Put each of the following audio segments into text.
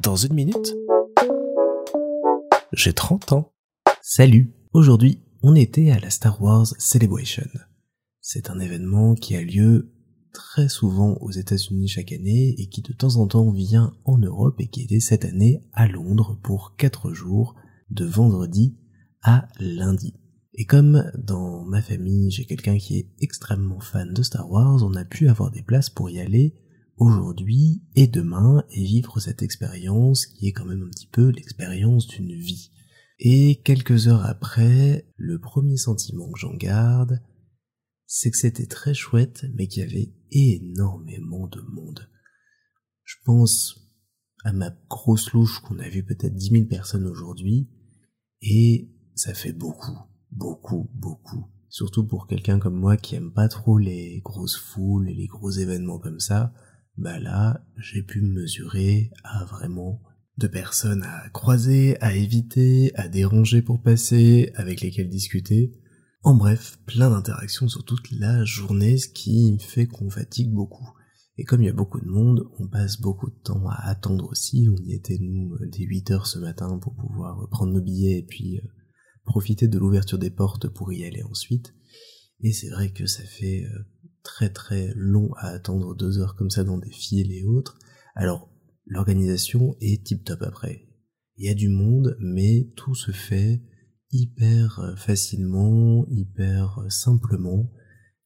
Dans une minute, j'ai 30 ans. Salut Aujourd'hui, on était à la Star Wars Celebration. C'est un événement qui a lieu très souvent aux États-Unis chaque année et qui de temps en temps vient en Europe et qui était cette année à Londres pour 4 jours de vendredi à lundi. Et comme dans ma famille j'ai quelqu'un qui est extrêmement fan de Star Wars, on a pu avoir des places pour y aller aujourd'hui et demain et vivre cette expérience qui est quand même un petit peu l'expérience d'une vie. Et quelques heures après, le premier sentiment que j'en garde, c'est que c'était très chouette, mais qu'il y avait énormément de monde. Je pense à ma grosse louche qu'on a vu peut-être 10 000 personnes aujourd'hui, et ça fait beaucoup, beaucoup, beaucoup. Surtout pour quelqu'un comme moi qui aime pas trop les grosses foules et les gros événements comme ça, bah là, j'ai pu me mesurer à vraiment de personnes à croiser, à éviter, à déranger pour passer, avec lesquelles discuter. En bref, plein d'interactions sur toute la journée, ce qui fait qu'on fatigue beaucoup. Et comme il y a beaucoup de monde, on passe beaucoup de temps à attendre aussi. On y était nous dès 8 heures ce matin pour pouvoir prendre nos billets et puis euh, profiter de l'ouverture des portes pour y aller ensuite. Et c'est vrai que ça fait euh, très très long à attendre deux heures comme ça dans des files et autres. Alors l'organisation est tip top après. Il y a du monde, mais tout se fait hyper euh, facilement, hyper euh, simplement.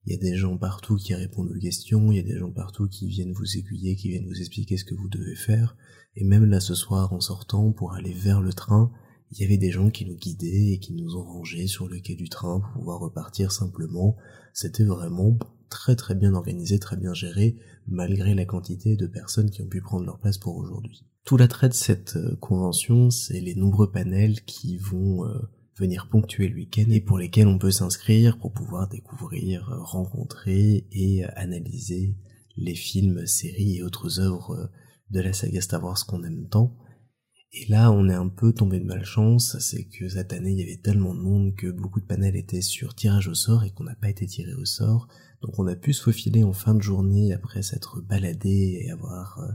Il y a des gens partout qui répondent aux questions, il y a des gens partout qui viennent vous aiguiller, qui viennent vous expliquer ce que vous devez faire. Et même là ce soir en sortant pour aller vers le train, il y avait des gens qui nous guidaient et qui nous ont rangés sur le quai du train pour pouvoir repartir simplement. C'était vraiment très très bien organisé, très bien géré, malgré la quantité de personnes qui ont pu prendre leur place pour aujourd'hui. Tout l'attrait de cette euh, convention, c'est les nombreux panels qui vont euh, venir ponctuer le week-end et pour lesquels on peut s'inscrire pour pouvoir découvrir, euh, rencontrer et analyser les films, séries et autres œuvres de la saga Star Wars qu'on aime tant. Et là, on est un peu tombé de malchance, c'est que cette année, il y avait tellement de monde que beaucoup de panels étaient sur tirage au sort et qu'on n'a pas été tiré au sort. Donc on a pu se faufiler en fin de journée après s'être baladé et avoir euh,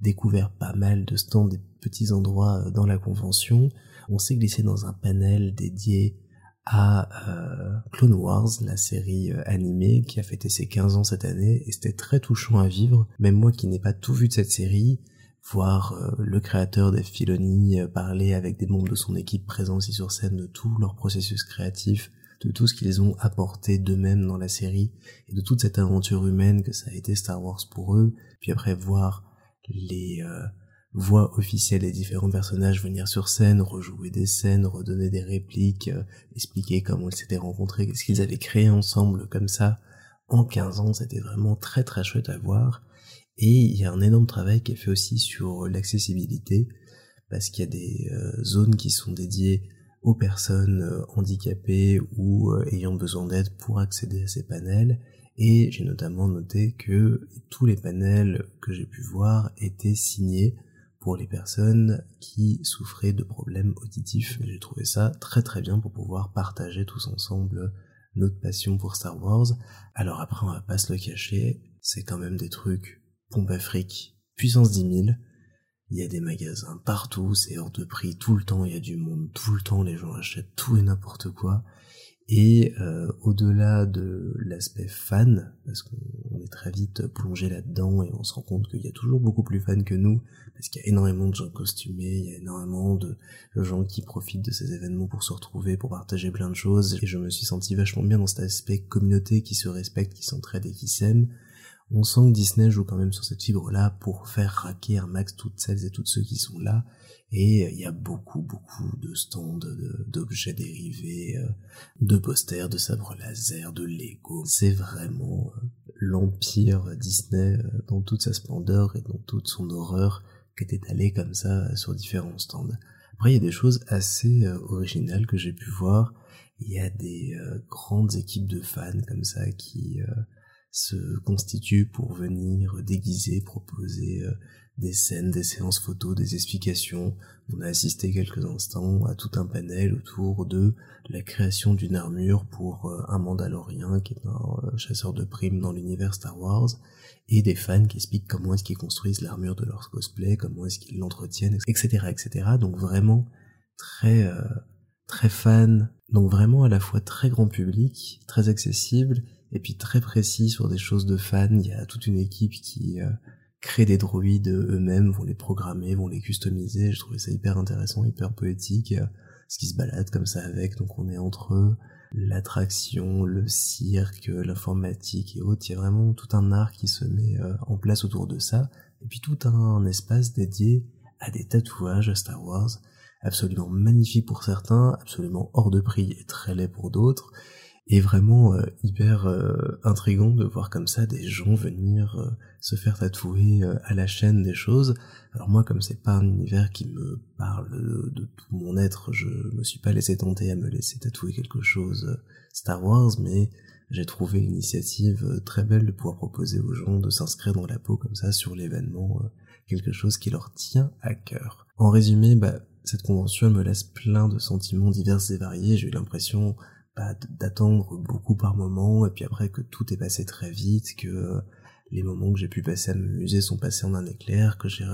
découvert pas mal de stands et petits endroits euh, dans la convention. On s'est glissé dans un panel dédié à euh, Clone Wars, la série animée qui a fêté ses 15 ans cette année et c'était très touchant à vivre. Même moi qui n'ai pas tout vu de cette série, voir le créateur des Filoni parler avec des membres de son équipe présents aussi sur scène de tout leur processus créatif, de tout ce qu'ils ont apporté d'eux-mêmes dans la série et de toute cette aventure humaine que ça a été Star Wars pour eux, puis après voir les euh, voix officielles des différents personnages venir sur scène, rejouer des scènes, redonner des répliques, euh, expliquer comment ils s'étaient rencontrés, ce qu'ils avaient créé ensemble comme ça en 15 ans, c'était vraiment très très chouette à voir. Et il y a un énorme travail qui est fait aussi sur l'accessibilité, parce qu'il y a des euh, zones qui sont dédiées aux personnes euh, handicapées ou euh, ayant besoin d'aide pour accéder à ces panels. Et j'ai notamment noté que tous les panels que j'ai pu voir étaient signés pour les personnes qui souffraient de problèmes auditifs. J'ai trouvé ça très très bien pour pouvoir partager tous ensemble notre passion pour Star Wars. Alors après, on va pas se le cacher, c'est quand même des trucs pompe afrique, puissance 10 000, il y a des magasins partout, c'est hors de prix tout le temps, il y a du monde tout le temps, les gens achètent tout et n'importe quoi. Et euh, au-delà de l'aspect fan, parce qu'on est très vite plongé là-dedans et on se rend compte qu'il y a toujours beaucoup plus fans que nous, parce qu'il y a énormément de gens costumés, il y a énormément de gens qui profitent de ces événements pour se retrouver, pour partager plein de choses, et je me suis senti vachement bien dans cet aspect communauté qui se respecte, qui s'entraide et qui s'aime, on sent que Disney joue quand même sur cette fibre-là pour faire raquer un max toutes celles et tous ceux qui sont là. Et il y a beaucoup, beaucoup de stands, d'objets dérivés, euh, de posters, de sabres laser, de Lego. C'est vraiment euh, l'empire Disney euh, dans toute sa splendeur et dans toute son horreur qui est étalé comme ça sur différents stands. Après, il y a des choses assez originales que j'ai pu voir. Il y a des grandes équipes de fans comme ça qui se constituent pour venir déguiser, proposer euh, des scènes, des séances photos, des explications. On a assisté quelques instants à tout un panel autour de la création d'une armure pour euh, un Mandalorien qui est un chasseur de primes dans l'univers Star Wars et des fans qui expliquent comment est-ce qu'ils construisent l'armure de leur cosplay, comment est-ce qu'ils l'entretiennent, etc., etc. Donc vraiment très très fan, donc vraiment à la fois très grand public, très accessible, et puis très précis sur des choses de fans. Il y a toute une équipe qui euh, crée des droïdes eux-mêmes, vont les programmer, vont les customiser. Je trouvais ça hyper intéressant, hyper poétique, euh, ce qui se balade comme ça avec. Donc on est entre l'attraction, le cirque, l'informatique et autres. Il y a vraiment tout un art qui se met euh, en place autour de ça. Et puis tout un espace dédié à des tatouages à Star Wars absolument magnifique pour certains, absolument hors de prix et très laid pour d'autres, et vraiment euh, hyper euh, intrigant de voir comme ça des gens venir euh, se faire tatouer à la chaîne des choses. Alors moi, comme c'est pas un univers qui me parle de, tout mon être, je me suis pas laissé tenter à me laisser tatouer quelque chose Star Wars, mais j'ai trouvé l'initiative très belle de pouvoir proposer aux gens de s'inscrire dans la peau comme ça sur l'événement, quelque chose qui leur tient à cœur. En résumé, bah, cette convention me laisse plein de sentiments divers et variés. J'ai eu l'impression d'attendre beaucoup par moment, et puis après que tout est passé très vite, que les moments que j'ai pu passer à m'amuser sont passés en un éclair, que j'ai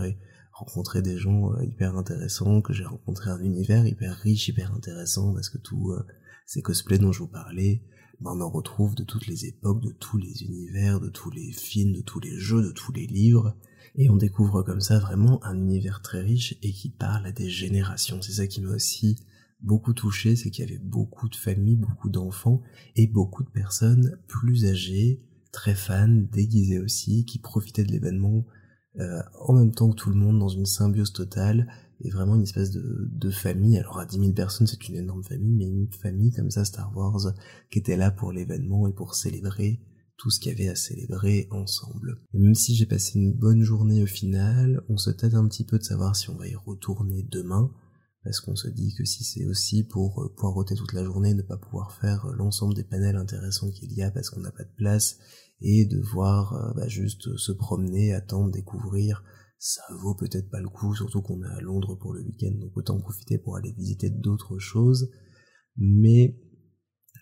rencontré des gens euh, hyper intéressants, que j'ai rencontré un univers hyper riche, hyper intéressant, parce que tous euh, ces cosplays dont je vous parlais, bah, on en retrouve de toutes les époques, de tous les univers, de tous les films, de tous les jeux, de tous les livres, et on découvre comme ça vraiment un univers très riche et qui parle à des générations. C'est ça qui m'a aussi beaucoup touché, c'est qu'il y avait beaucoup de familles, beaucoup d'enfants et beaucoup de personnes plus âgées, très fans, déguisées aussi, qui profitaient de l'événement euh, en même temps que tout le monde dans une symbiose totale et vraiment une espèce de, de famille. Alors à 10 000 personnes, c'est une énorme famille, mais une famille comme ça, Star Wars, qui était là pour l'événement et pour célébrer tout ce qu'il y avait à célébrer ensemble. Et même si j'ai passé une bonne journée au final, on se tâte un petit peu de savoir si on va y retourner demain, parce qu'on se dit que si c'est aussi pour euh, poireauter toute la journée, ne pas pouvoir faire euh, l'ensemble des panels intéressants qu'il y a parce qu'on n'a pas de place, et devoir euh, bah, juste se promener, attendre, découvrir, ça vaut peut-être pas le coup, surtout qu'on est à Londres pour le week-end, donc autant profiter pour aller visiter d'autres choses. Mais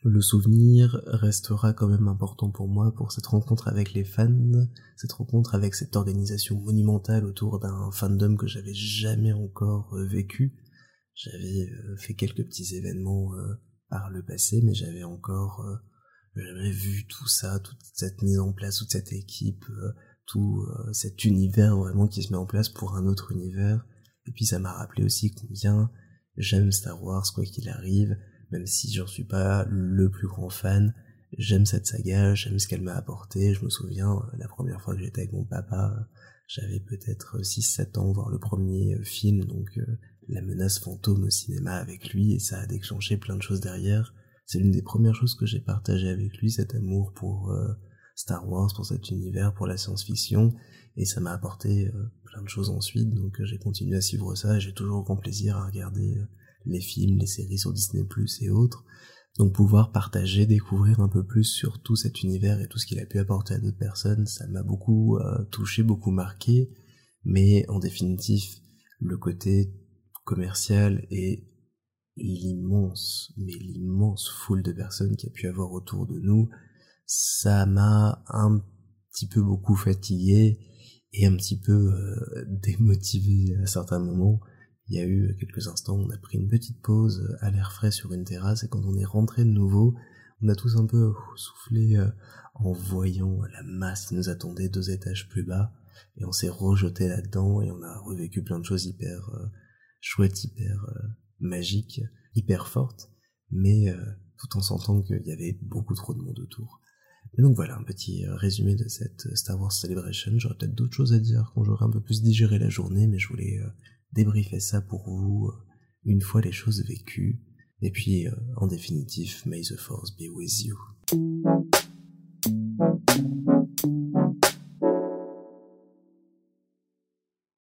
le souvenir restera quand même important pour moi pour cette rencontre avec les fans, cette rencontre avec cette organisation monumentale autour d'un fandom que j'avais jamais encore vécu. J'avais euh, fait quelques petits événements euh, par le passé, mais j'avais encore jamais vu tout ça, toute cette mise en place, toute cette équipe, tout cet univers vraiment qui se met en place pour un autre univers. Et puis ça m'a rappelé aussi combien j'aime Star Wars, quoi qu'il arrive, même si j'en suis pas le plus grand fan, j'aime cette saga, j'aime ce qu'elle m'a apporté. Je me souviens, euh, la première fois que j'étais avec mon papa, euh, j'avais peut-être 6-7 ans, voir le premier euh, film, donc La menace fantôme au cinéma avec lui, et ça a déclenché plein de choses derrière. C'est l'une des premières choses que j'ai partagé avec lui, cet amour pour Star Wars, pour cet univers, pour la science-fiction, et ça m'a apporté plein de choses ensuite, donc j'ai continué à suivre ça, et j'ai toujours grand plaisir à regarder les films, les séries sur Disney Plus et autres. Donc pouvoir partager, découvrir un peu plus sur tout cet univers et tout ce qu'il a pu apporter à d'autres personnes, ça m'a beaucoup euh, touché, beaucoup marqué. Mais en définitive, le côté commercial et l'immense, mais l'immense foule de personnes qu'il a pu avoir autour de nous, ça m'a un petit peu beaucoup fatigué et un petit peu euh, démotivé à certains moments. Il y a eu quelques instants, on a pris une petite pause à l'air frais sur une terrasse et quand on est rentré de nouveau, on a tous un peu soufflé euh, en voyant la masse qui nous attendait deux étages plus bas. Et on s'est rejeté là-dedans et on a revécu plein de choses hyper euh, chouettes, hyper euh, magiques, hyper fortes, mais tout en sentant qu'il y avait beaucoup trop de monde autour. Et donc voilà un petit résumé de cette Star Wars Celebration. J'aurais peut-être d'autres choses à dire quand j'aurai un peu plus digéré la journée, mais je voulais débriefer ça pour vous euh, une fois les choses vécues. Et puis, euh, en définitive, may the force be with you.